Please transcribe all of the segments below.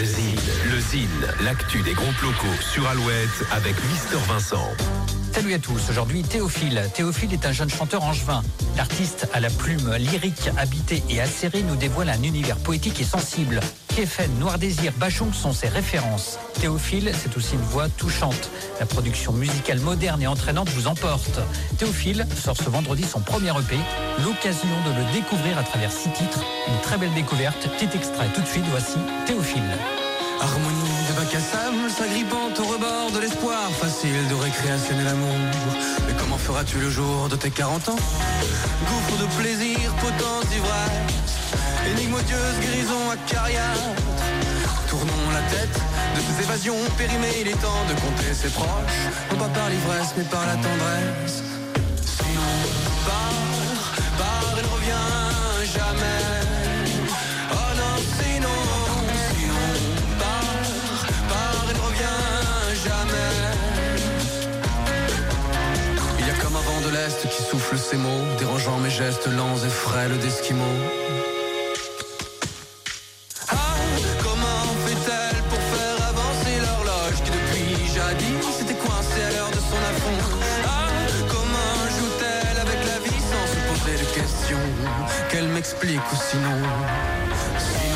Le Zine, l'actu des groupes locaux sur Alouette avec Mister Vincent. Salut à tous, aujourd'hui Théophile. Théophile est un jeune chanteur angevin. L'artiste à la plume lyrique, habitée et acérée nous dévoile un univers poétique et sensible. Noir Désir, Bachung sont ses références. Théophile, c'est aussi une voix touchante. La production musicale moderne et entraînante vous emporte. Théophile sort ce vendredi son premier EP, l'occasion de le découvrir à travers six titres. Une très belle découverte, petit extrait tout de suite, voici Théophile. Harmonie de bac à sable, s'agrippant au rebord de l'espoir, facile de récréationner l'amour. Mais comment feras-tu le jour de tes 40 ans? Gouffre de plaisir, potence d'ivresse, énigme odieuse, guérison acariâtre. Tournons la tête de ces évasions périmées, il est temps de compter ses proches, non pas par l'ivresse, mais par la tendresse. Sinon, pars, pars et ne reviens jamais. Oh non, sinon, sinon, pars, pars et ne reviens jamais. Il y a comme un vent de l'Est qui souffle ces mots, dérangeant mes gestes lents et frêles d'esquimaux. Jadis s'était coincée à l'heure de son affront. Ah, comment joue-t-elle avec la vie sans se poser de questions? Qu'elle m'explique ou sinon?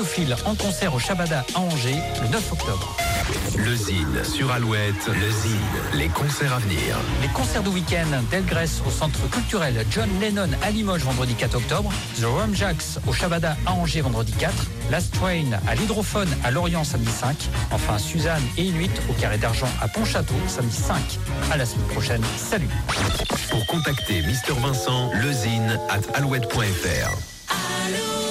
Théophile en concert au Shabada à Angers le 9 octobre. Le Zine sur Alouette, le Zine, les concerts à venir. Les concerts de week-end d'Elgrès au centre culturel John Lennon à Limoges vendredi 4 octobre, The Rum Jacks au Shabada à Angers vendredi 4, Last Train à l'Hydrophone à Lorient samedi 5, enfin Suzanne et Inuit au Carré d'Argent à Pontchâteau samedi 5. À la semaine prochaine, salut Pour contacter Mister Vincent, lezine at alouette.fr. Alouette.